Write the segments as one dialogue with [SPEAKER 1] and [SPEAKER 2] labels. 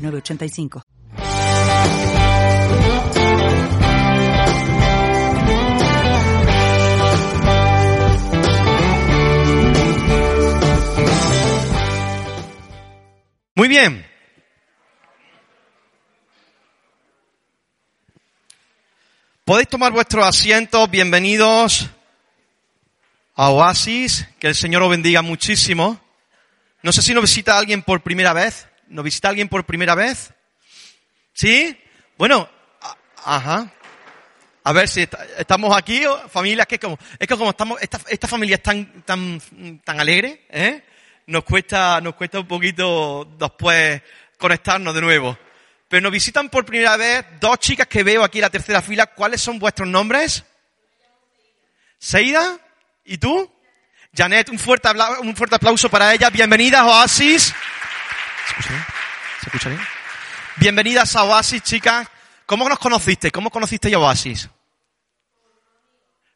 [SPEAKER 1] 985.
[SPEAKER 2] Muy bien. Podéis tomar vuestros asientos. Bienvenidos a Oasis. Que el Señor os bendiga muchísimo. No sé si nos visita alguien por primera vez. ¿Nos visita alguien por primera vez? ¿Sí? Bueno, ajá. A ver si estamos aquí, familias que como, es que como estamos, esta, esta familia es tan, tan, tan alegre, ¿eh? Nos cuesta, nos cuesta un poquito después conectarnos de nuevo. Pero nos visitan por primera vez dos chicas que veo aquí en la tercera fila. ¿Cuáles son vuestros nombres? Seida. ¿Y tú? Janet, un fuerte, un fuerte aplauso para ella. Bienvenidas, Oasis. Bienvenidas a Oasis, chicas. ¿Cómo nos conociste? ¿Cómo conociste a Oasis?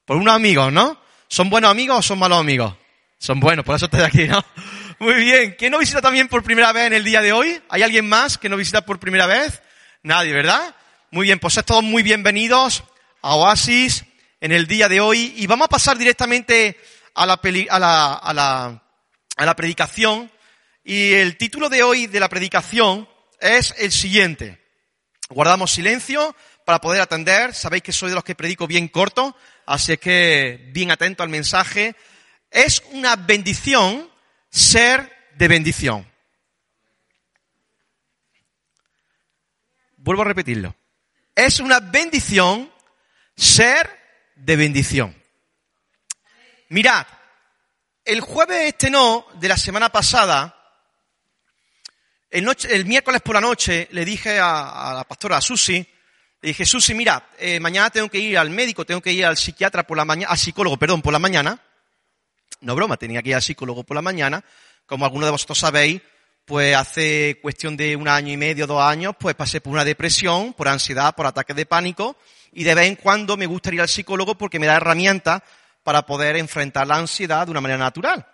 [SPEAKER 2] Por unos amigos, ¿no? ¿Son buenos amigos o son malos amigos? Son buenos, por eso estoy aquí, ¿no? Muy bien. ¿Quién nos visita también por primera vez en el día de hoy? ¿Hay alguien más que nos visita por primera vez? Nadie, ¿verdad? Muy bien, pues es todos muy bienvenidos a Oasis en el día de hoy y vamos a pasar directamente a la, a la, a la, a la predicación y el título de hoy de la predicación es el siguiente. Guardamos silencio para poder atender. Sabéis que soy de los que predico bien corto, así que bien atento al mensaje. Es una bendición ser de bendición. Vuelvo a repetirlo. Es una bendición ser de bendición. Mirad, el jueves este no de la semana pasada el, miércoles por la noche le dije a, la pastora Susi, le dije, Susi, mira, eh, mañana tengo que ir al médico, tengo que ir al psiquiatra por la mañana, al psicólogo, perdón, por la mañana. No broma, tenía que ir al psicólogo por la mañana. Como algunos de vosotros sabéis, pues hace cuestión de un año y medio, dos años, pues pasé por una depresión, por ansiedad, por ataques de pánico, y de vez en cuando me gusta ir al psicólogo porque me da herramientas para poder enfrentar la ansiedad de una manera natural.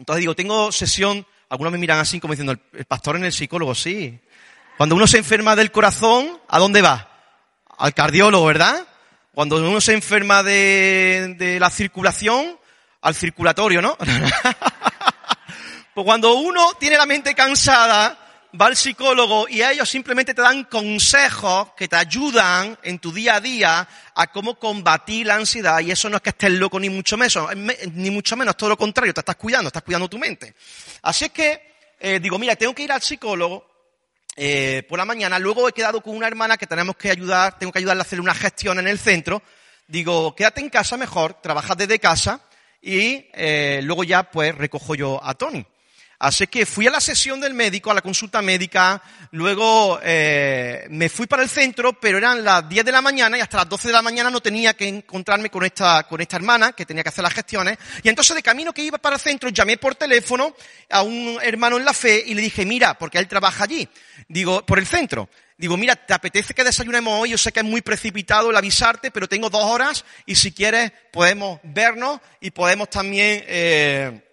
[SPEAKER 2] Entonces digo, tengo sesión algunos me miran así como diciendo, el, pastor en el psicólogo, sí. Cuando uno se enferma del corazón, ¿a dónde va? Al cardiólogo, ¿verdad? Cuando uno se enferma de, la circulación, al circulatorio, ¿no? pues cuando uno tiene la mente cansada, va al psicólogo y ellos simplemente te dan consejos que te ayudan en tu día a día a cómo combatir la ansiedad y eso no es que estés loco ni mucho menos, ni mucho menos, todo lo contrario, te estás cuidando, estás cuidando tu mente. Así es que eh, digo, mira, tengo que ir al psicólogo eh, por la mañana, luego he quedado con una hermana que tenemos que ayudar, tengo que ayudarle a hacer una gestión en el centro, digo, quédate en casa mejor, trabaja desde casa y eh, luego ya pues recojo yo a Tony. Así que fui a la sesión del médico, a la consulta médica, luego eh, me fui para el centro, pero eran las 10 de la mañana y hasta las 12 de la mañana no tenía que encontrarme con esta, con esta hermana que tenía que hacer las gestiones. Y entonces de camino que iba para el centro llamé por teléfono a un hermano en la fe y le dije, mira, porque él trabaja allí, digo, por el centro. Digo, mira, ¿te apetece que desayunemos hoy? Yo sé que es muy precipitado el avisarte, pero tengo dos horas y si quieres podemos vernos y podemos también... Eh,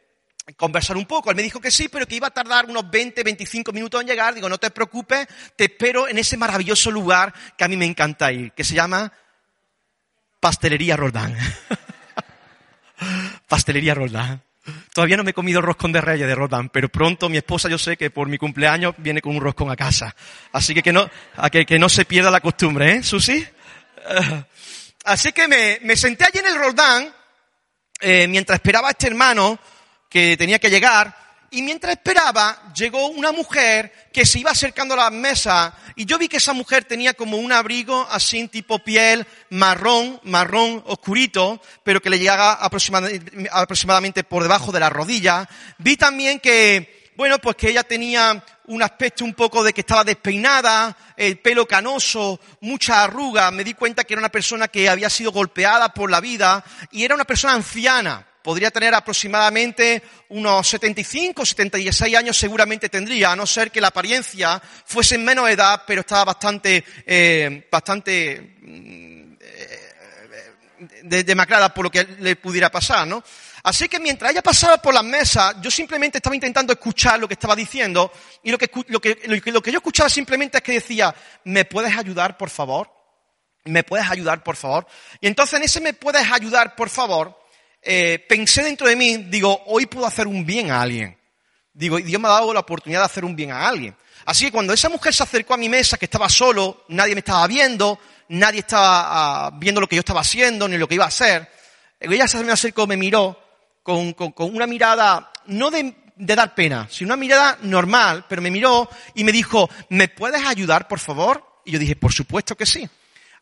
[SPEAKER 2] conversar un poco. Él me dijo que sí, pero que iba a tardar unos 20, 25 minutos en llegar. Digo, no te preocupes, te espero en ese maravilloso lugar que a mí me encanta ir, que se llama Pastelería Roldán. Pastelería Roldán. Todavía no me he comido el roscón de reyes de Roldán, pero pronto mi esposa yo sé que por mi cumpleaños viene con un roscón a casa. Así que que no, que, que no se pierda la costumbre, ¿eh, Susi? así que me, me, senté allí en el Roldán, eh, mientras esperaba a este hermano, que tenía que llegar, y mientras esperaba, llegó una mujer que se iba acercando a la mesa, y yo vi que esa mujer tenía como un abrigo así tipo piel marrón, marrón oscurito, pero que le llegaba aproximadamente por debajo de la rodilla. Vi también que, bueno, pues que ella tenía un aspecto un poco de que estaba despeinada, el pelo canoso, mucha arruga. Me di cuenta que era una persona que había sido golpeada por la vida y era una persona anciana. Podría tener aproximadamente unos 75, 76 años seguramente tendría, a no ser que la apariencia fuese en menos edad, pero estaba bastante, eh, bastante mm, eh, demacrada por lo que le pudiera pasar, ¿no? Así que mientras ella pasaba por las mesas, yo simplemente estaba intentando escuchar lo que estaba diciendo y lo que, lo que, lo que yo escuchaba simplemente es que decía, ¿me puedes ayudar, por favor? ¿Me puedes ayudar, por favor? Y entonces en ese me puedes ayudar, por favor, eh, pensé dentro de mí, digo, hoy puedo hacer un bien a alguien. Digo, Dios me ha dado la oportunidad de hacer un bien a alguien. Así que cuando esa mujer se acercó a mi mesa, que estaba solo, nadie me estaba viendo, nadie estaba ah, viendo lo que yo estaba haciendo, ni lo que iba a hacer, ella se me acercó, me miró, con, una mirada, no de, dar pena, sino una mirada normal, pero me miró y me dijo, ¿me puedes ayudar, por favor? Y yo dije, por supuesto que sí.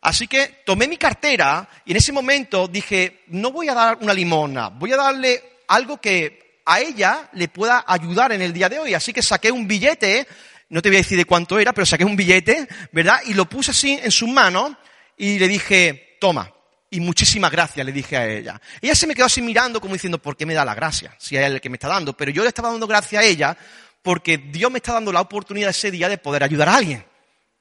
[SPEAKER 2] Así que tomé mi cartera y en ese momento dije, no voy a dar una limona, voy a darle algo que a ella le pueda ayudar en el día de hoy. Así que saqué un billete, no te voy a decir de cuánto era, pero saqué un billete, ¿verdad? Y lo puse así en sus manos y le dije, toma, y muchísimas gracias, le dije a ella. Ella se me quedó así mirando como diciendo, ¿por qué me da la gracia? Si es el que me está dando. Pero yo le estaba dando gracias a ella porque Dios me está dando la oportunidad ese día de poder ayudar a alguien.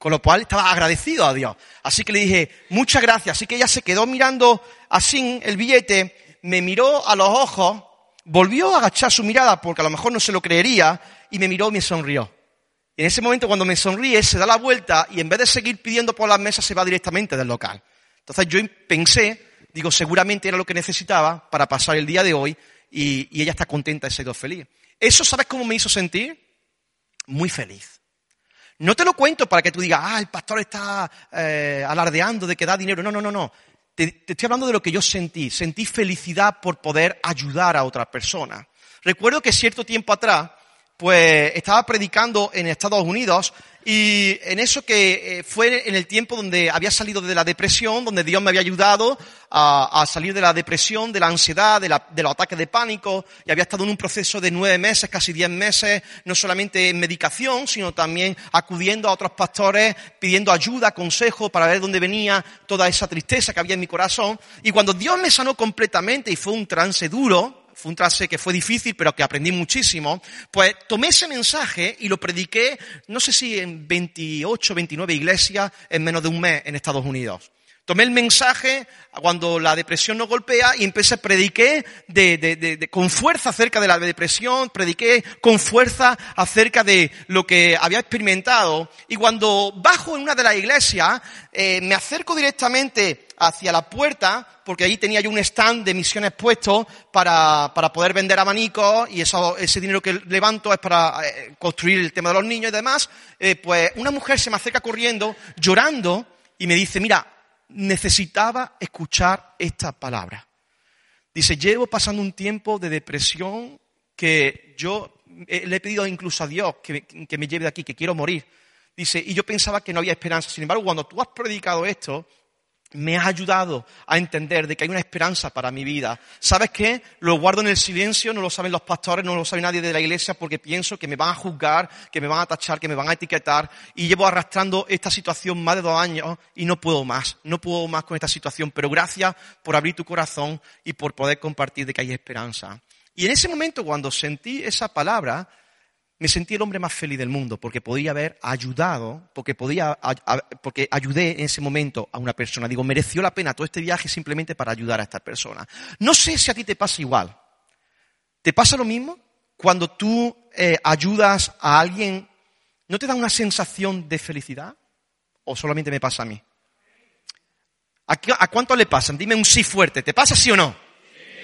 [SPEAKER 2] Con lo cual estaba agradecido a Dios. Así que le dije, muchas gracias. Así que ella se quedó mirando así el billete, me miró a los ojos, volvió a agachar su mirada porque a lo mejor no se lo creería y me miró y me sonrió. Y en ese momento cuando me sonríe se da la vuelta y en vez de seguir pidiendo por las mesas se va directamente del local. Entonces yo pensé, digo, seguramente era lo que necesitaba para pasar el día de hoy y, ella está contenta de ser feliz. Eso, ¿sabes cómo me hizo sentir? Muy feliz. No te lo cuento para que tú digas, ah, el pastor está eh, alardeando de que da dinero. No, no, no, no. Te, te, estoy hablando de lo que yo sentí. Sentí felicidad por poder ayudar a otra persona. Recuerdo que cierto tiempo atrás, pues estaba predicando en Estados Unidos y en eso que eh, fue en el tiempo donde había salido de la depresión, donde Dios me había ayudado a, salir de la depresión, de la ansiedad, de, la, de, los ataques de pánico, y había estado en un proceso de nueve meses, casi diez meses, no solamente en medicación, sino también acudiendo a otros pastores, pidiendo ayuda, consejo, para ver dónde venía toda esa tristeza que había en mi corazón. Y cuando Dios me sanó completamente y fue un trance duro, fue un trance que fue difícil, pero que aprendí muchísimo, pues tomé ese mensaje y lo prediqué, no sé si en 28, 29 iglesias en menos de un mes en Estados Unidos. Tomé el mensaje cuando la depresión nos golpea y empecé, prediqué de, de, de, con fuerza acerca de la depresión, prediqué con fuerza acerca de lo que había experimentado. Y cuando bajo en una de las iglesias, eh, me acerco directamente hacia la puerta, porque allí tenía yo un stand de misiones puesto para, para poder vender abanicos y eso, ese dinero que levanto es para eh, construir el tema de los niños y demás, eh, pues una mujer se me acerca corriendo, llorando, y me dice, mira, necesitaba escuchar esta palabra. Dice, llevo pasando un tiempo de depresión que yo le he pedido incluso a Dios que, que me lleve de aquí, que quiero morir. Dice, y yo pensaba que no había esperanza. Sin embargo, cuando tú has predicado esto, me has ayudado a entender de que hay una esperanza para mi vida. ¿Sabes qué? Lo guardo en el silencio, no lo saben los pastores, no lo sabe nadie de la iglesia porque pienso que me van a juzgar, que me van a tachar, que me van a etiquetar y llevo arrastrando esta situación más de dos años y no puedo más, no puedo más con esta situación. Pero gracias por abrir tu corazón y por poder compartir de que hay esperanza. Y en ese momento cuando sentí esa palabra, me sentí el hombre más feliz del mundo porque podía haber ayudado, porque podía, porque ayudé en ese momento a una persona. Digo, mereció la pena todo este viaje simplemente para ayudar a esta persona. No sé si a ti te pasa igual. ¿Te pasa lo mismo? Cuando tú eh, ayudas a alguien, ¿no te da una sensación de felicidad? ¿O solamente me pasa a mí? ¿A, cuánto le pasan? Dime un sí fuerte. ¿Te pasa sí o no?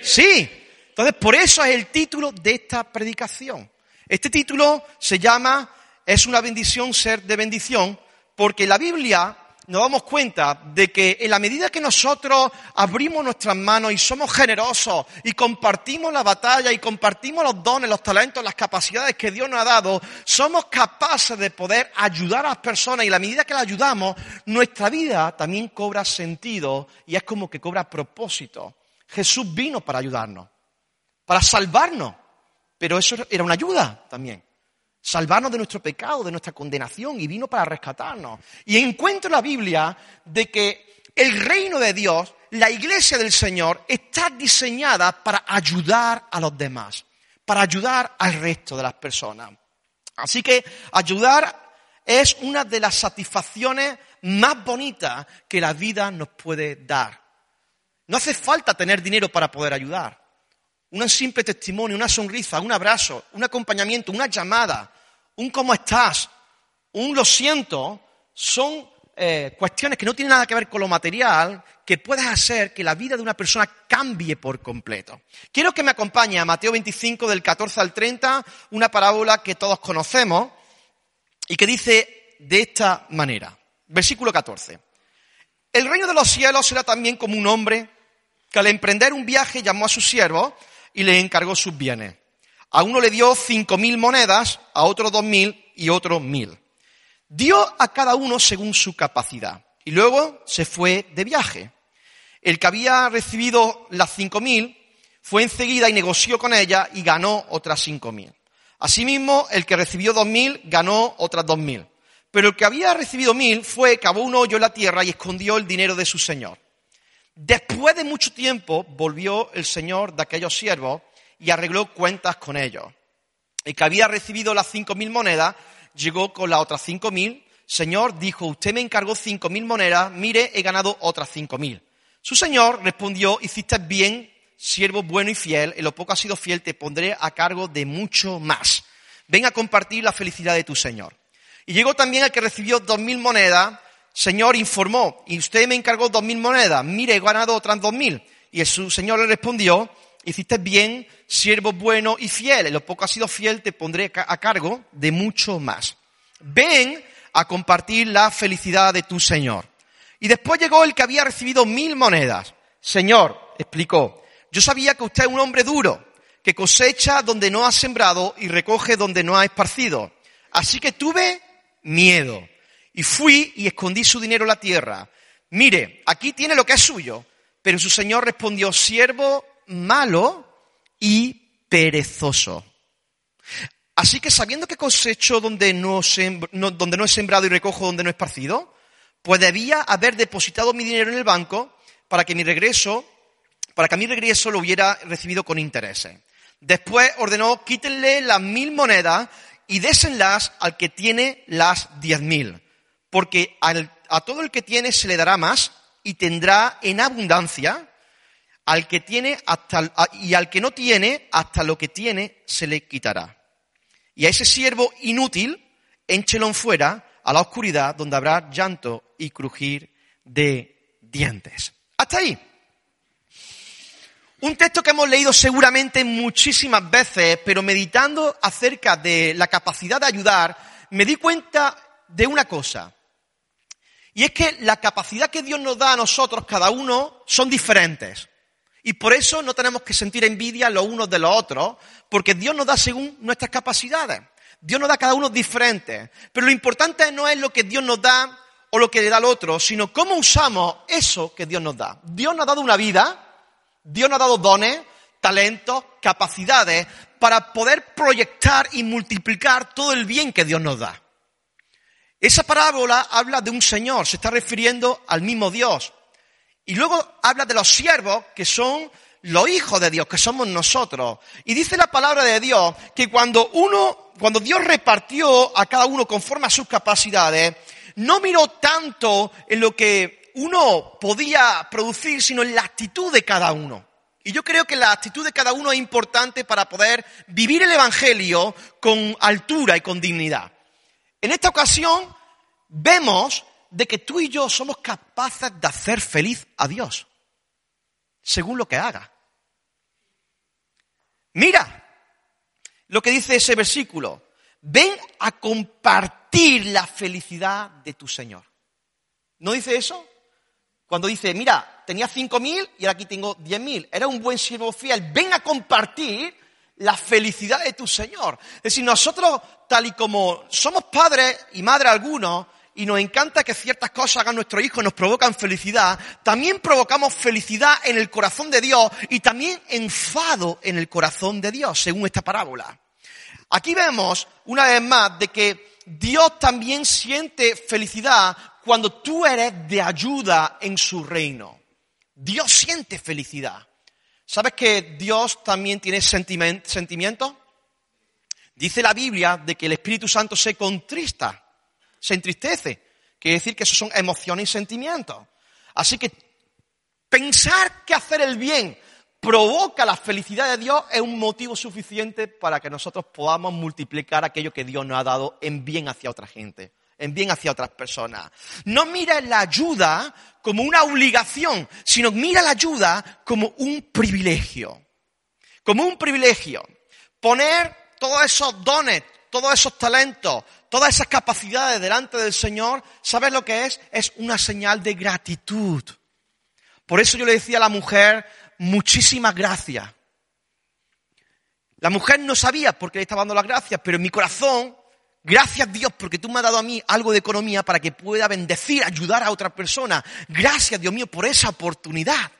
[SPEAKER 2] Sí. Entonces, por eso es el título de esta predicación. Este título se llama Es una bendición ser de bendición, porque la Biblia nos damos cuenta de que en la medida que nosotros abrimos nuestras manos y somos generosos y compartimos la batalla y compartimos los dones, los talentos, las capacidades que Dios nos ha dado, somos capaces de poder ayudar a las personas y en la medida que las ayudamos, nuestra vida también cobra sentido y es como que cobra propósito. Jesús vino para ayudarnos, para salvarnos. Pero eso era una ayuda también. salvarnos de nuestro pecado, de nuestra condenación, y vino para rescatarnos. Y encuentro en la Biblia de que el reino de Dios, la iglesia del Señor, está diseñada para ayudar a los demás, para ayudar al resto de las personas. Así que ayudar es una de las satisfacciones más bonitas que la vida nos puede dar. No hace falta tener dinero para poder ayudar. Un simple testimonio, una sonrisa, un abrazo, un acompañamiento, una llamada, un cómo estás, un lo siento, son eh, cuestiones que no tienen nada que ver con lo material, que puedes hacer que la vida de una persona cambie por completo. Quiero que me acompañe a Mateo 25 del 14 al 30, una parábola que todos conocemos y que dice de esta manera. Versículo 14. El reino de los cielos será también como un hombre que al emprender un viaje llamó a sus siervos y le encargó sus bienes. A uno le dio cinco mil monedas, a otro dos mil y otro mil. Dio a cada uno según su capacidad. Y luego se fue de viaje. El que había recibido las cinco mil fue enseguida y negoció con ella y ganó otras cinco mil. Asimismo, el que recibió dos mil ganó otras dos mil. Pero el que había recibido mil fue, cavó un hoyo en la tierra y escondió el dinero de su señor. Después de mucho tiempo volvió el señor de aquellos siervos y arregló cuentas con ellos. El que había recibido las cinco mil monedas llegó con las otras cinco mil. Señor, dijo, usted me encargó cinco mil monedas, mire, he ganado otras cinco mil. Su señor respondió, hiciste bien, siervo bueno y fiel, en lo poco has sido fiel, te pondré a cargo de mucho más. Ven a compartir la felicidad de tu señor. Y llegó también el que recibió dos mil monedas, Señor informó, y usted me encargó dos mil monedas, mire, he ganado otras dos mil. Y su Señor le respondió, hiciste bien, siervo bueno y fiel. En lo poco has sido fiel, te pondré a cargo de mucho más. Ven a compartir la felicidad de tu Señor. Y después llegó el que había recibido mil monedas. Señor, explicó, yo sabía que usted es un hombre duro, que cosecha donde no ha sembrado y recoge donde no ha esparcido. Así que tuve miedo y fui y escondí su dinero en la tierra. Mire, aquí tiene lo que es suyo. Pero su señor respondió, siervo malo y perezoso. Así que sabiendo que cosecho donde no, donde no he sembrado y recojo donde no he esparcido, pues debía haber depositado mi dinero en el banco para que mi regreso, para que a mi regreso lo hubiera recibido con intereses. Después ordenó, quítenle las mil monedas y désenlas al que tiene las diez mil porque a todo el que tiene se le dará más y tendrá en abundancia, al que tiene hasta, y al que no tiene, hasta lo que tiene se le quitará. Y a ese siervo inútil, énchelo fuera a la oscuridad donde habrá llanto y crujir de dientes. Hasta ahí. Un texto que hemos leído seguramente muchísimas veces, pero meditando acerca de la capacidad de ayudar, me di cuenta de una cosa. Y es que la capacidad que Dios nos da a nosotros, cada uno, son diferentes. Y por eso no tenemos que sentir envidia los unos de los otros, porque Dios nos da según nuestras capacidades. Dios nos da a cada uno diferente. Pero lo importante no es lo que Dios nos da o lo que le da al otro, sino cómo usamos eso que Dios nos da. Dios nos ha dado una vida, Dios nos ha dado dones, talentos, capacidades para poder proyectar y multiplicar todo el bien que Dios nos da. Esa parábola habla de un Señor, se está refiriendo al mismo Dios. Y luego habla de los siervos, que son los hijos de Dios, que somos nosotros. Y dice la palabra de Dios que cuando uno, cuando Dios repartió a cada uno conforme a sus capacidades, no miró tanto en lo que uno podía producir, sino en la actitud de cada uno. Y yo creo que la actitud de cada uno es importante para poder vivir el Evangelio con altura y con dignidad. En esta ocasión vemos de que tú y yo somos capaces de hacer feliz a Dios, según lo que haga. Mira lo que dice ese versículo. Ven a compartir la felicidad de tu Señor. ¿No dice eso? Cuando dice, mira, tenía cinco mil y ahora aquí tengo diez mil. Era un buen siervo fiel. Ven a compartir la felicidad de tu Señor. Es decir, nosotros, tal y como somos padres y madres algunos, y nos encanta que ciertas cosas hagan nuestros hijos y nos provocan felicidad, también provocamos felicidad en el corazón de Dios y también enfado en el corazón de Dios, según esta parábola. Aquí vemos una vez más de que Dios también siente felicidad cuando tú eres de ayuda en su reino. Dios siente felicidad. ¿Sabes que Dios también tiene sentimientos? Dice la Biblia de que el Espíritu Santo se contrista, se entristece. Quiere decir que esos son emociones y sentimientos. Así que pensar que hacer el bien provoca la felicidad de Dios es un motivo suficiente para que nosotros podamos multiplicar aquello que Dios nos ha dado en bien hacia otra gente, en bien hacia otras personas. No mira la ayuda como una obligación, sino mira la ayuda como un privilegio. Como un privilegio. Poner todos esos dones, todos esos talentos, todas esas capacidades delante del Señor, ¿sabes lo que es? Es una señal de gratitud. Por eso yo le decía a la mujer, muchísimas gracias. La mujer no sabía por qué le estaba dando las gracias, pero en mi corazón, gracias Dios porque tú me has dado a mí algo de economía para que pueda bendecir, ayudar a otra persona. Gracias Dios mío por esa oportunidad.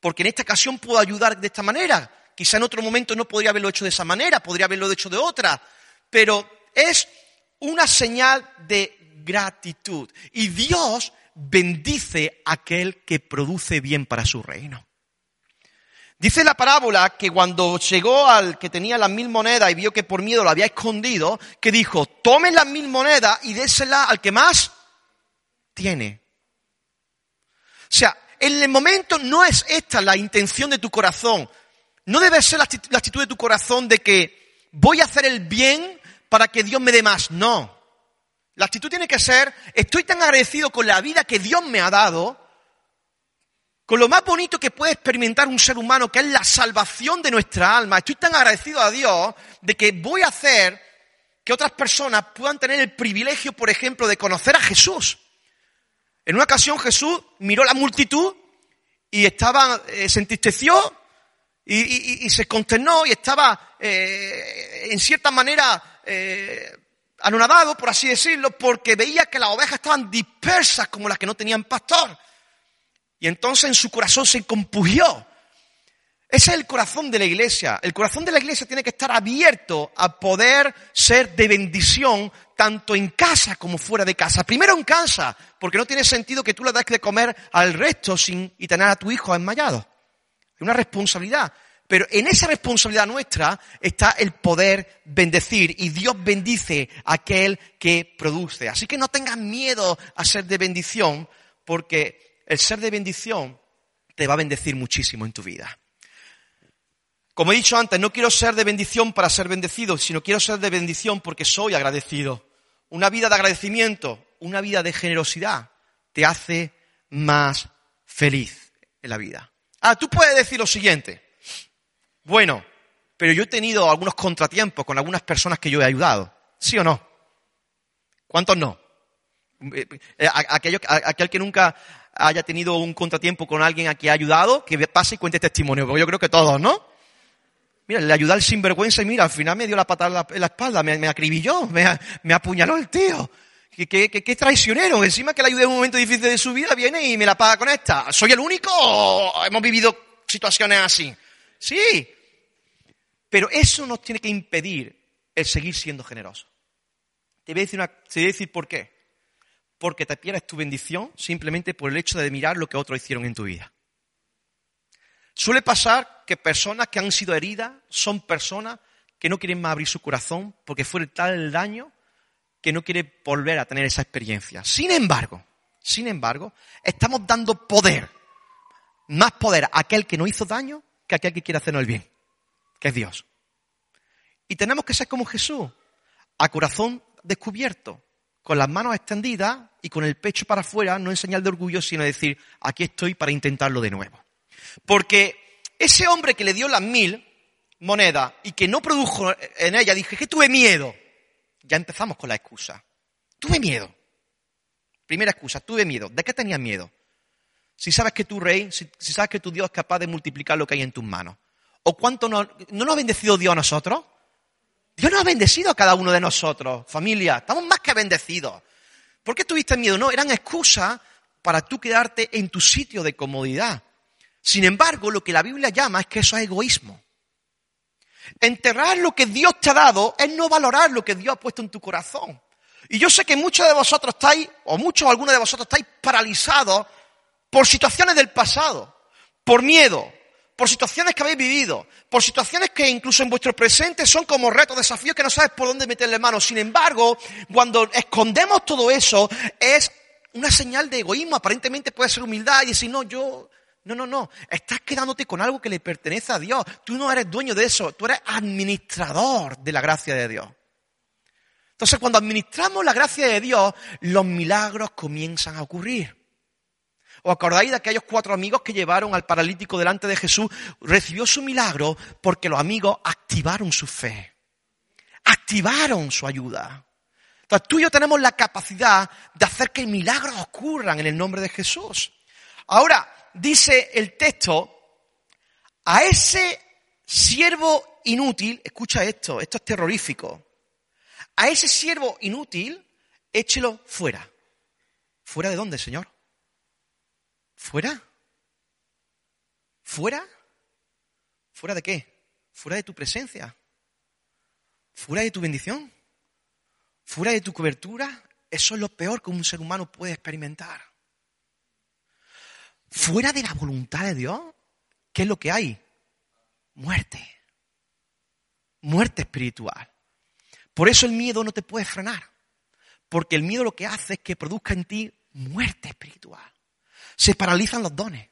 [SPEAKER 2] Porque en esta ocasión puedo ayudar de esta manera. Quizá en otro momento no podría haberlo hecho de esa manera, podría haberlo hecho de otra. Pero es una señal de gratitud. Y Dios bendice a aquel que produce bien para su reino. Dice la parábola que cuando llegó al que tenía las mil monedas y vio que por miedo lo había escondido, que dijo, tome las mil monedas y désela al que más tiene. O sea, en el momento no es esta la intención de tu corazón. No debe ser la actitud de tu corazón de que voy a hacer el bien para que Dios me dé más. No. La actitud tiene que ser, estoy tan agradecido con la vida que Dios me ha dado, con lo más bonito que puede experimentar un ser humano, que es la salvación de nuestra alma. Estoy tan agradecido a Dios de que voy a hacer que otras personas puedan tener el privilegio, por ejemplo, de conocer a Jesús. En una ocasión Jesús miró la multitud y estaba, eh, se entristeció y, se consternó y estaba, eh, en cierta manera, eh, anonadado, por así decirlo, porque veía que las ovejas estaban dispersas como las que no tenían pastor. Y entonces en su corazón se compugió. Ese es el corazón de la iglesia. El corazón de la iglesia tiene que estar abierto a poder ser de bendición tanto en casa como fuera de casa. Primero en casa, porque no tiene sentido que tú le des de comer al resto sin, y tener a tu hijo desmayado. Es una responsabilidad. Pero en esa responsabilidad nuestra está el poder bendecir y Dios bendice a aquel que produce. Así que no tengas miedo a ser de bendición porque el ser de bendición te va a bendecir muchísimo en tu vida. Como he dicho antes, no quiero ser de bendición para ser bendecido, sino quiero ser de bendición porque soy agradecido. Una vida de agradecimiento, una vida de generosidad te hace más feliz en la vida. Ah, tú puedes decir lo siguiente. Bueno, pero yo he tenido algunos contratiempos con algunas personas que yo he ayudado. ¿Sí o no? ¿Cuántos no? Eh, eh, aquel que nunca haya tenido un contratiempo con alguien a quien ha ayudado, que pase y cuente testimonio, porque yo creo que todos, ¿no? Mira, le ayudé al sinvergüenza y mira, al final me dio la patada en la, espalda, me, acribilló, me, apuñaló el tío. ¿Qué, traicionero. Encima que le ayudé en un momento difícil de su vida, viene y me la paga con esta. ¿Soy el único o hemos vivido situaciones así? Sí, pero eso nos tiene que impedir el seguir siendo generoso. Te voy a decir, una, te voy a decir por qué. Porque te pierdes tu bendición simplemente por el hecho de mirar lo que otros hicieron en tu vida. Suele pasar que personas que han sido heridas son personas que no quieren más abrir su corazón porque fue tal el daño que no quiere volver a tener esa experiencia. Sin embargo, sin embargo, estamos dando poder, más poder a aquel que no hizo daño que a aquel que quiere hacernos el bien que es Dios. Y tenemos que ser como Jesús, a corazón descubierto, con las manos extendidas y con el pecho para afuera, no en señal de orgullo, sino decir, aquí estoy para intentarlo de nuevo. Porque ese hombre que le dio las mil monedas y que no produjo en ella, dije que tuve miedo. Ya empezamos con la excusa. Tuve miedo. Primera excusa, tuve miedo. ¿De qué tenías miedo? Si sabes que tu rey, si, sabes que tu Dios es capaz de multiplicar lo que hay en tus manos. ¿O cuánto no, no nos ha bendecido Dios a nosotros? Dios nos ha bendecido a cada uno de nosotros, familia. Estamos más que bendecidos. ¿Por qué tuviste miedo? No, eran excusas para tú quedarte en tu sitio de comodidad. Sin embargo, lo que la Biblia llama es que eso es egoísmo. Enterrar lo que Dios te ha dado es no valorar lo que Dios ha puesto en tu corazón. Y yo sé que muchos de vosotros estáis, o muchos o algunos de vosotros estáis paralizados por situaciones del pasado, por miedo, por situaciones que habéis vivido, por situaciones que incluso en vuestro presente son como retos, desafíos que no sabes por dónde meterle mano. Sin embargo, cuando escondemos todo eso, es una señal de egoísmo. Aparentemente puede ser humildad y decir, no, yo, no, no, no. Estás quedándote con algo que le pertenece a Dios. Tú no eres dueño de eso. Tú eres administrador de la gracia de Dios. Entonces, cuando administramos la gracia de Dios, los milagros comienzan a ocurrir. ¿Os acordáis de aquellos cuatro amigos que llevaron al paralítico delante de Jesús? Recibió su milagro porque los amigos activaron su fe, activaron su ayuda. Entonces tú y yo tenemos la capacidad de hacer que milagros ocurran en el nombre de Jesús. Ahora, dice el texto, a ese siervo inútil, escucha esto, esto es terrorífico, a ese siervo inútil, échelo fuera. ¿Fuera de dónde, Señor? ¿Fuera? ¿Fuera? ¿Fuera de qué? ¿Fuera de tu presencia? ¿Fuera de tu bendición? ¿Fuera de tu cobertura? Eso es lo peor que un ser humano puede experimentar. ¿Fuera de la voluntad de Dios? ¿Qué es lo que hay? Muerte. Muerte espiritual. Por eso el miedo no te puede frenar. Porque el miedo lo que hace es que produzca en ti muerte espiritual se paralizan los dones,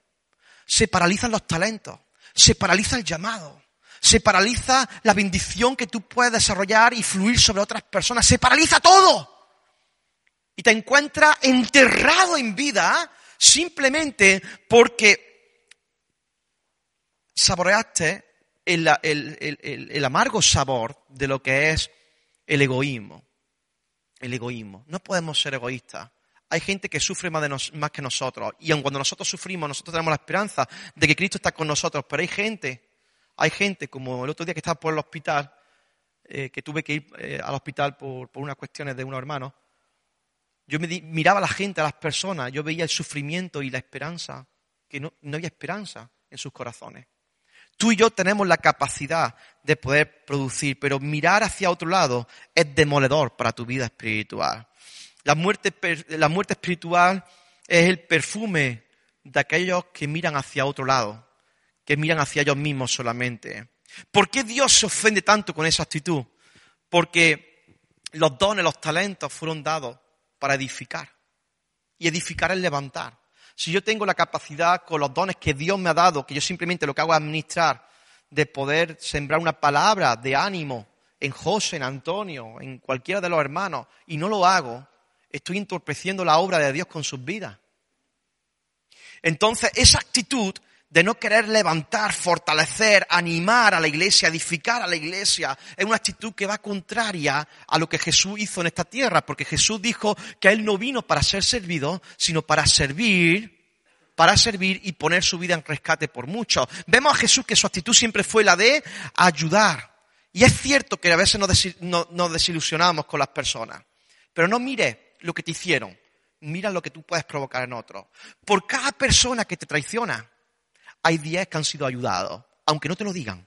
[SPEAKER 2] se paralizan los talentos, se paraliza el llamado, se paraliza la bendición que tú puedes desarrollar y fluir sobre otras personas, se paraliza todo. Y te encuentras enterrado en vida simplemente porque saboreaste el, el, amargo sabor de lo que es el egoísmo. El egoísmo. No podemos ser egoístas hay gente que sufre más, más que nosotros. Y aun cuando nosotros sufrimos, nosotros tenemos la esperanza de que Cristo está con nosotros. Pero hay gente, hay gente, como el otro día que estaba por el hospital, eh, que tuve que ir eh, al hospital por, unas cuestiones de unos hermanos. Yo me miraba a la gente, a las personas, yo veía el sufrimiento y la esperanza, que no, no había esperanza en sus corazones. Tú y yo tenemos la capacidad de poder producir, pero mirar hacia otro lado es demoledor para tu vida espiritual. La muerte, espiritual es el perfume de aquellos que miran hacia otro lado, que miran hacia ellos mismos solamente. ¿Por qué Dios se ofende tanto con esa actitud? Porque los dones, los talentos fueron dados para edificar. Y edificar es levantar. Si yo tengo la capacidad con los dones que Dios me ha dado, que yo simplemente lo que hago es administrar, de poder sembrar una palabra de ánimo en José, en Antonio, en cualquiera de los hermanos, y no lo hago, estoy entorpeciendo la obra de Dios con sus vidas. Entonces, esa actitud de no querer levantar, fortalecer, animar a la iglesia, edificar a la iglesia, es una actitud que va contraria a lo que Jesús hizo en esta tierra, porque Jesús dijo que Él no vino para ser servido, sino para servir, para servir y poner su vida en rescate por muchos. Vemos a Jesús que su actitud siempre fue la de ayudar. Y es cierto que a veces nos, desilusionamos con las personas, pero no mire lo que te hicieron, mira lo que tú puedes provocar en otros. Por cada persona que te traiciona, hay diez que han sido ayudados, aunque no te lo digan.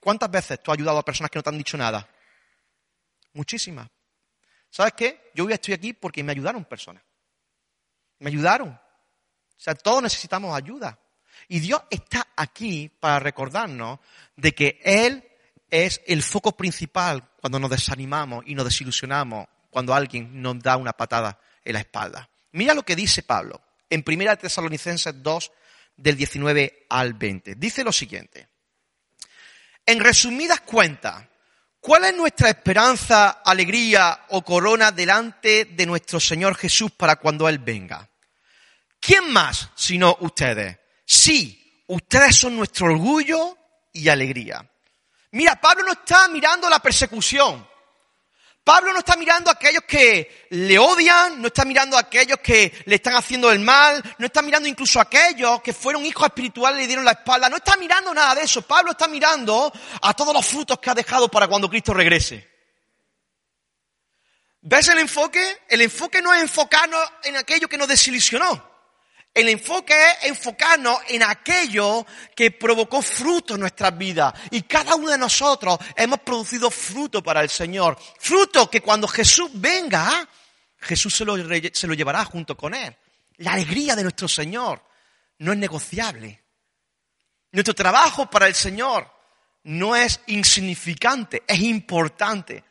[SPEAKER 2] ¿Cuántas veces tú has ayudado a personas que no te han dicho nada? Muchísimas. ¿Sabes qué? Yo hoy estoy aquí porque me ayudaron personas. Me ayudaron. O sea, todos necesitamos ayuda. Y Dios está aquí para recordarnos de que Él es el foco principal cuando nos desanimamos y nos desilusionamos cuando alguien nos da una patada en la espalda. Mira lo que dice Pablo en 1 Tesalonicenses 2, del 19 al 20. Dice lo siguiente. En resumidas cuentas, ¿cuál es nuestra esperanza, alegría o corona delante de nuestro Señor Jesús para cuando Él venga? ¿Quién más sino ustedes? Sí, ustedes son nuestro orgullo y alegría. Mira, Pablo no está mirando la persecución. Pablo no está mirando a aquellos que le odian, no está mirando a aquellos que le están haciendo el mal, no está mirando incluso a aquellos que fueron hijos espirituales y le dieron la espalda, no está mirando nada de eso. Pablo está mirando a todos los frutos que ha dejado para cuando Cristo regrese. ¿Ves el enfoque? El enfoque no es enfocarnos en aquello que nos desilusionó. El enfoque es enfocarnos en aquello que provocó fruto en nuestras vidas. Y cada uno de nosotros hemos producido fruto para el Señor. Fruto que cuando Jesús venga, Jesús se lo, se lo llevará junto con Él. La alegría de nuestro Señor no es negociable. Nuestro trabajo para el Señor no es insignificante, es importante.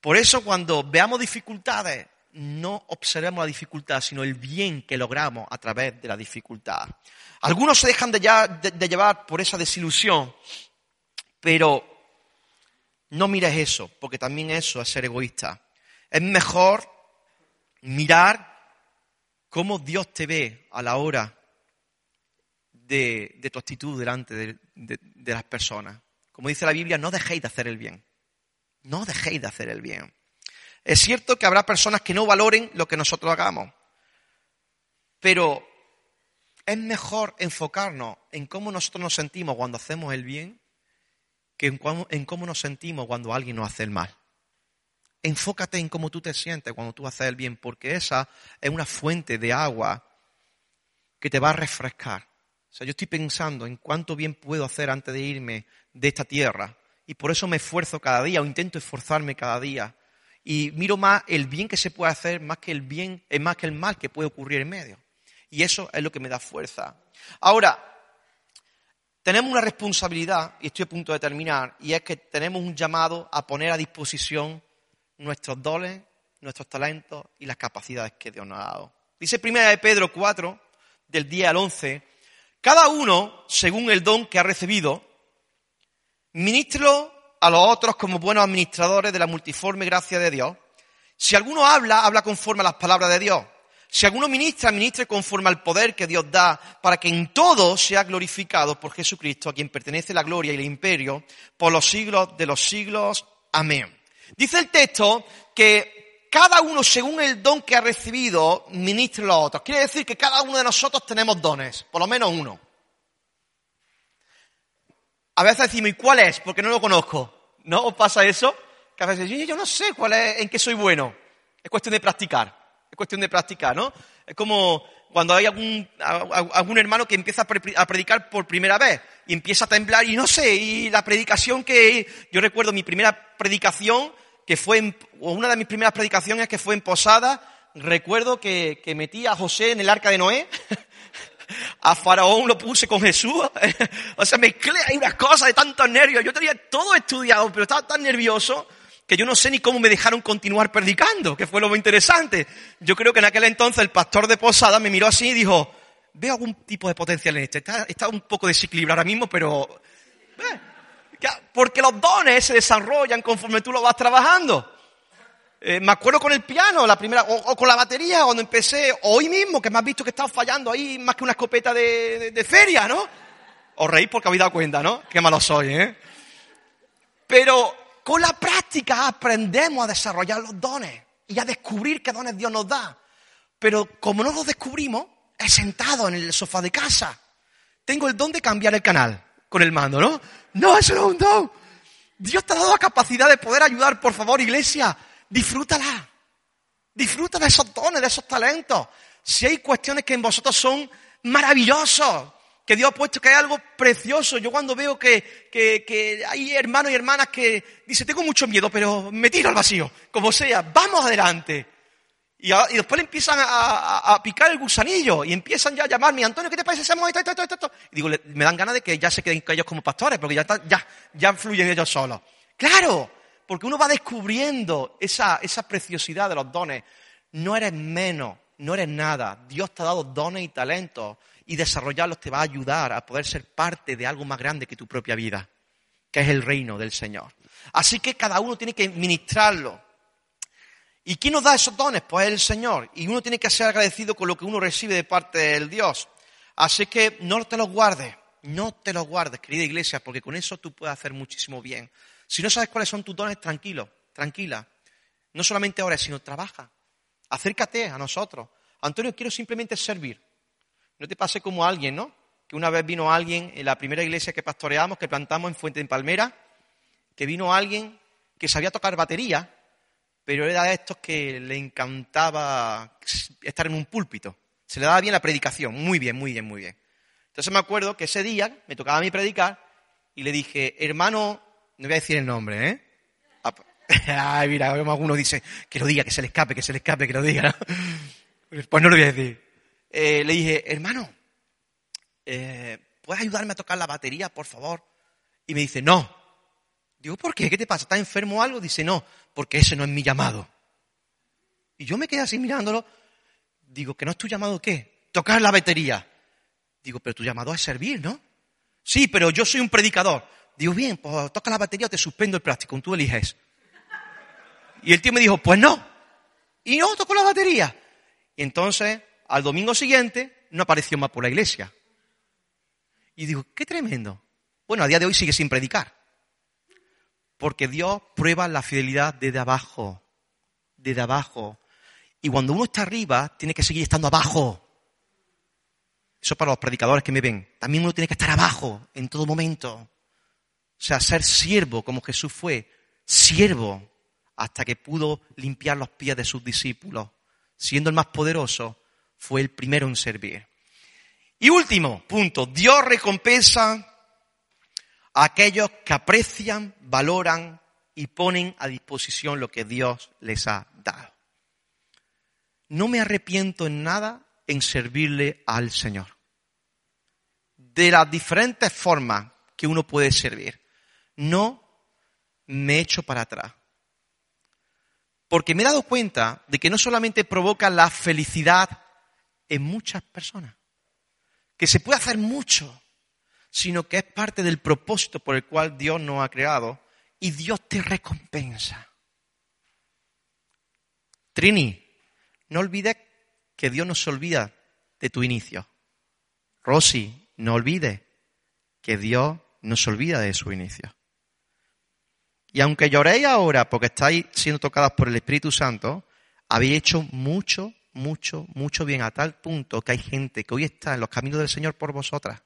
[SPEAKER 2] Por eso cuando veamos dificultades, no observemos la dificultad, sino el bien que logramos a través de la dificultad. Algunos se dejan de, llevar por esa desilusión, pero no mires eso, porque también eso es ser egoísta. Es mejor mirar cómo Dios te ve a la hora de, tu actitud delante de, de las personas. Como dice la Biblia, no dejéis de hacer el bien. No dejéis de hacer el bien. Es cierto que habrá personas que no valoren lo que nosotros hagamos, pero es mejor enfocarnos en cómo nosotros nos sentimos cuando hacemos el bien que en cómo, nos sentimos cuando alguien nos hace el mal. Enfócate en cómo tú te sientes cuando tú haces el bien, porque esa es una fuente de agua que te va a refrescar. O sea, yo estoy pensando en cuánto bien puedo hacer antes de irme de esta tierra. Y por eso me esfuerzo cada día o intento esforzarme cada día y miro más el bien que se puede hacer más que el bien, es más que el mal que puede ocurrir en medio. Y eso es lo que me da fuerza. Ahora, tenemos una responsabilidad, y estoy a punto de terminar, y es que tenemos un llamado a poner a disposición nuestros dones, nuestros talentos y las capacidades que Dios nos ha dado. Dice primera de Pedro 4, del 10 al 11, cada uno, según el don que ha recibido, ministro a los otros como buenos administradores de la multiforme gracia de Dios. Si alguno habla, habla conforme a las palabras de Dios. Si alguno ministra, ministre conforme al poder que Dios da, para que en todo sea glorificado por Jesucristo, a quien pertenece la gloria y el imperio, por los siglos de los siglos. Amén. Dice el texto que cada uno, según el don que ha recibido, ministre a los otros. Quiere decir que cada uno de nosotros tenemos dones, por lo menos uno. A veces decimos, ¿y cuál es? Porque no lo conozco. ¿No os pasa eso? Que a veces yo no sé cuál es, en qué soy bueno. Es cuestión de practicar. Es cuestión de practicar, ¿no? Es como cuando hay algún, algún hermano que empieza a predicar por primera vez y empieza a temblar y no sé, y la predicación que yo recuerdo mi primera predicación que fue en, o una de mis primeras predicaciones que fue en Posada, recuerdo que, que metí a José en el arca de Noé a Faraón lo puse con Jesús. o sea, mezclé ahí unas cosas de tantos nervios. Yo tenía todo estudiado, pero estaba tan nervioso que yo no sé ni cómo me dejaron continuar predicando, que fue lo muy interesante. Yo creo que en aquel entonces el pastor de Posada me miró así y dijo, veo algún tipo de potencial en este. Está, un poco desequilibrado ahora mismo, pero... Eh, porque los dones se desarrollan conforme tú lo vas trabajando. Eh, me acuerdo con el piano, la primera, o, con la batería, cuando empecé, hoy mismo, que me has visto que estaba fallando ahí más que una escopeta de, feria, ¿no? Os reís porque habéis dado cuenta, ¿no? Qué malo soy, ¿eh? Pero con la práctica aprendemos a desarrollar los dones y a descubrir qué dones Dios nos da. Pero como no los descubrimos, he sentado en el sofá de casa. Tengo el don de cambiar el canal con el mando, ¿no? No, eso no es un don. Dios te ha dado la capacidad de poder ayudar, por favor, iglesia disfrútala. Disfruta de esos dones, de esos talentos. Si hay cuestiones que en vosotros son maravillosos, que Dios ha puesto que hay algo precioso. Yo cuando veo que, que, hay hermanos y hermanas que dicen, tengo mucho miedo, pero me tiro al vacío, como sea, vamos adelante. Y, después le empiezan a, picar el gusanillo y empiezan ya a llamarme, Antonio, ¿qué te parece? Hacemos esto, esto, esto, esto. Y digo, me dan ganas de que ya se queden ellos como pastores, porque ya, ya, ya fluyen ellos solos. Claro, porque uno va descubriendo esa, esa preciosidad de los dones. No eres menos, no eres nada. Dios te ha dado dones y talentos y desarrollarlos te va a ayudar a poder ser parte de algo más grande que tu propia vida, que es el reino del Señor. Así que cada uno tiene que ministrarlo. ¿Y quién nos da esos dones? Pues el Señor. Y uno tiene que ser agradecido con lo que uno recibe de parte del Dios. Así que no te los guardes, no te los guardes, querida iglesia, porque con eso tú puedes hacer muchísimo bien. Si no sabes cuáles son tus dones, tranquilo, tranquila. No solamente ahora, sino trabaja. Acércate a nosotros. Antonio, quiero simplemente servir. No te pase como alguien, ¿no? Que una vez vino alguien en la primera iglesia que pastoreamos, que plantamos en Fuente de Palmera, que vino alguien que sabía tocar batería, pero era de estos que le encantaba estar en un púlpito. Se le daba bien la predicación, muy bien, muy bien, muy bien. Entonces me acuerdo que ese día me tocaba a mí predicar y le dije, hermano, no voy a decir el nombre, ¿eh? Ay, mira, alguno dice, que lo diga, que se le escape, que se le escape, que lo diga. Pues no lo voy a decir. Eh, le dije, hermano, eh, ¿puedes ayudarme a tocar la batería, por favor? Y me dice, no. Digo, ¿por qué? ¿Qué te pasa? ¿Estás enfermo o algo? Dice, no, porque ese no es mi llamado. Y yo me quedé así mirándolo. Digo, ¿que no es tu llamado qué? Tocar la batería. Digo, pero tu llamado es servir, ¿no? Sí, pero yo soy un predicador. Digo, bien, pues toca la batería o te suspendo el práctico, tú eliges. Y el tío me dijo, pues no. Y no, tocó la batería. Y entonces, al domingo siguiente, no apareció más por la iglesia. Y digo, qué tremendo. Bueno, a día de hoy sigue sin predicar. Porque Dios prueba la fidelidad desde abajo. Desde abajo. Y cuando uno está arriba, tiene que seguir estando abajo. Eso para los predicadores que me ven. También uno tiene que estar abajo en todo momento. Sea, ser siervo como Jesús fue. Siervo hasta que pudo limpiar los pies de sus discípulos. Siendo el más poderoso, fue el primero en servir. Y último punto, Dios recompensa a aquellos que aprecian, valoran y ponen a disposición lo que Dios les ha dado. No me arrepiento en nada en servirle al Señor de las diferentes formas que uno puede servir. No me echo para atrás. Porque me he dado cuenta de que no solamente provoca la felicidad en muchas personas, que se puede hacer mucho, sino que es parte del propósito por el cual Dios nos ha creado y Dios te recompensa. Trini, no olvides que Dios no se olvida de tu inicio. Rosy, no olvide que Dios no se olvida de su inicio. Y aunque lloréis ahora porque estáis siendo tocadas por el Espíritu Santo, habéis hecho mucho, mucho, mucho bien a tal punto que hay gente que hoy está en los caminos del Señor por vosotras.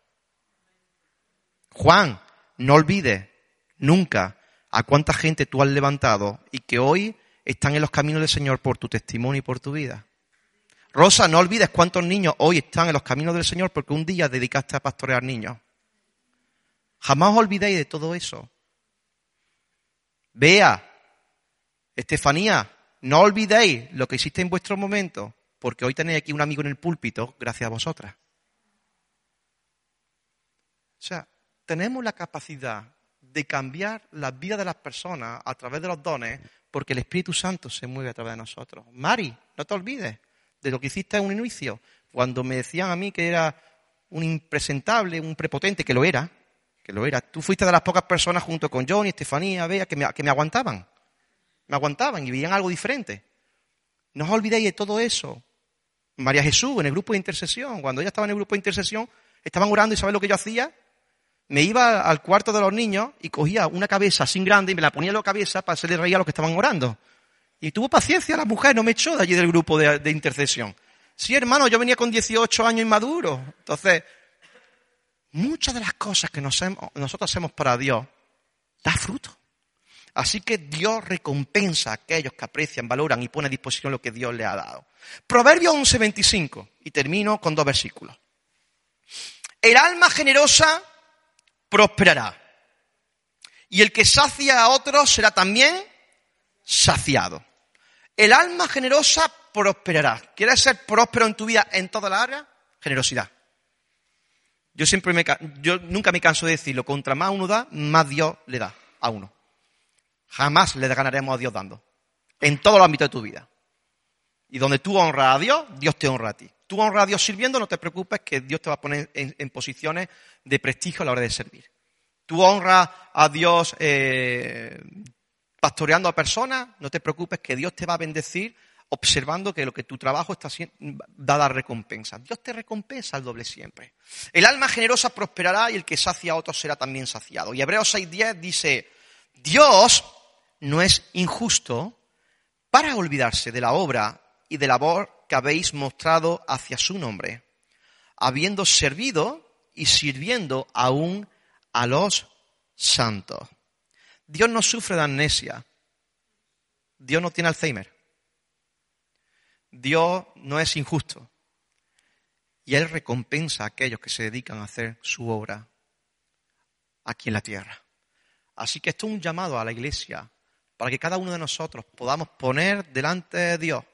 [SPEAKER 2] Juan, no olvides nunca a cuánta gente tú has levantado y que hoy están en los caminos del Señor por tu testimonio y por tu vida. Rosa, no olvides cuántos niños hoy están en los caminos del Señor porque un día dedicaste a pastorear niños. Jamás os olvidéis de todo eso. Vea, Estefanía, no olvidéis lo que hiciste en vuestro momento, porque hoy tenéis aquí un amigo en el púlpito gracias a vosotras. O sea, tenemos la capacidad de cambiar la vida de las personas a través de los dones porque el Espíritu Santo se mueve a través de nosotros. Mari, no te olvides de lo que hiciste en un inicio. Cuando me decían a mí que era un impresentable, un prepotente, que lo era, que lo era. Tú fuiste de las pocas personas junto con Johnny, Estefanía, Bea, que me, que me aguantaban. Me aguantaban y veían algo diferente. No os olvidéis de todo eso. María Jesús, en el grupo de intercesión, cuando ella estaba en el grupo de intercesión, estaban orando y ¿sabes lo que yo hacía? Me iba al cuarto de los niños y cogía una cabeza así grande y me la ponía en la cabeza para hacerle reír a los que estaban orando. Y tuvo paciencia la mujer, no me echó de allí del grupo de, intercesión. Sí, hermano, yo venía con 18 años inmaduro. Entonces, muchas de las cosas que nosotros hacemos para Dios da fruto. Así que Dios recompensa a aquellos que aprecian, valoran y ponen a disposición lo que Dios le ha dado. Proverbio 11:25, y termino con dos versículos. El alma generosa prosperará, y el que sacia a otros será también saciado. El alma generosa prosperará. ¿Quieres ser próspero en tu vida en toda la área? Generosidad. Yo siempre me, yo nunca me canso de decirlo. Contra más uno da, más Dios le da a uno. Jamás le ganaremos a Dios dando. En todo el ámbito de tu vida. Y donde tú honras a Dios, Dios te honra a ti. Tú honras a Dios sirviendo, no te preocupes que Dios te va a poner en, posiciones de prestigio a la hora de servir. Tú honras a Dios eh, pastoreando a personas, no te preocupes que Dios te va a bendecir observando que lo que tu trabajo está haciendo da la recompensa. Dios te recompensa al doble siempre. El alma generosa prosperará y el que sacia a otros será también saciado. Y Hebreos 6.10 dice, Dios no es injusto para olvidarse de la obra y de labor que habéis mostrado hacia su nombre, habiendo servido y sirviendo aún a los santos. Dios no sufre de amnesia. Dios no tiene Alzheimer. Dios no es injusto. Y Él recompensa a aquellos que se dedican a hacer su obra aquí en la tierra. Así que esto es un llamado a la iglesia para que cada uno de nosotros podamos poner delante de Dios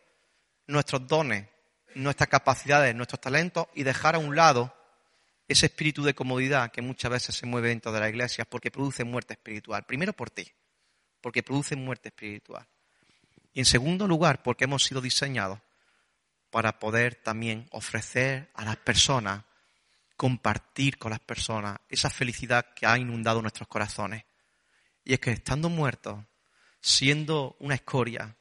[SPEAKER 2] nuestros dones, nuestras capacidades, nuestros talentos y dejar a un lado ese espíritu de comodidad que muchas veces se mueve dentro de la iglesia porque produce muerte espiritual. Primero por ti, porque produce muerte espiritual. Y en segundo lugar, porque hemos sido diseñados para poder también ofrecer a las personas, compartir con las personas esa felicidad que ha inundado nuestros corazones. Y es que estando muertos, siendo una escoria,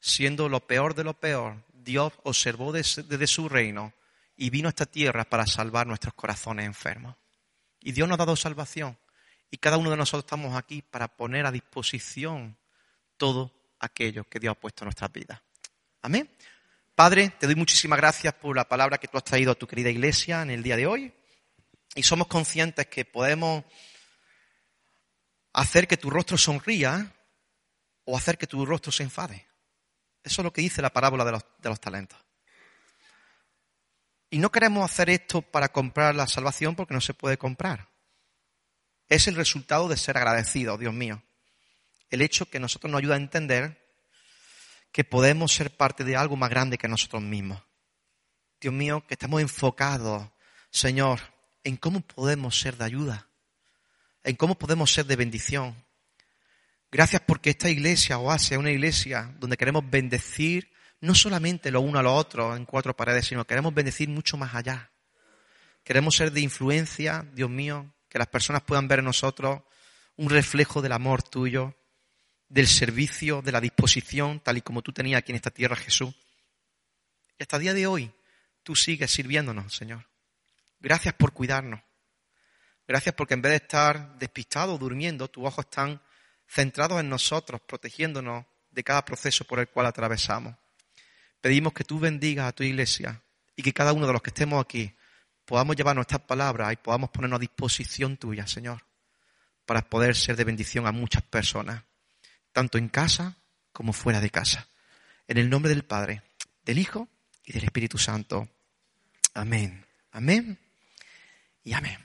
[SPEAKER 2] siendo lo peor de lo peor, Dios observó desde su reino y vino a esta tierra para salvar nuestros corazones enfermos. Y Dios nos ha dado salvación. Y cada uno de nosotros estamos aquí para poner a disposición todo aquello que Dios ha puesto en nuestras vidas. Amén. Padre, te doy muchísimas gracias por la palabra que tú has traído a tu querida iglesia en el día de hoy. Y somos conscientes que podemos hacer que tu rostro sonría o hacer que tu rostro se enfade. Eso es lo que dice la parábola de los, de los talentos. Y no queremos hacer esto para comprar la salvación porque no se puede comprar. Es el resultado de ser agradecidos, Dios mío. El hecho que nosotros nos ayuda a entender que podemos ser parte de algo más grande que nosotros mismos. Dios mío, que estamos enfocados, Señor, en cómo podemos ser de ayuda, en cómo podemos ser de bendición. Gracias porque esta iglesia, Oasis, es una iglesia donde queremos bendecir no solamente lo uno a lo otro en cuatro paredes, sino queremos bendecir mucho más allá. Queremos ser de influencia, Dios mío, que las personas puedan ver en nosotros un reflejo del amor tuyo, del servicio, de la disposición, tal y como tú tenías aquí en esta tierra, Jesús. Y hasta el día de hoy, tú sigues sirviéndonos, Señor. Gracias por cuidarnos. Gracias porque en vez de estar despistado, durmiendo, tus ojos están centrados en nosotros, protegiéndonos de cada proceso por el cual atravesamos. Pedimos que tú bendigas a tu iglesia y que cada uno de los que estemos aquí podamos llevar nuestras palabras y podamos ponernos a disposición tuya, Señor, para poder ser de bendición a muchas personas, tanto en casa como fuera de casa. En el nombre del Padre, del Hijo y del Espíritu Santo. Amén. Amén y amén.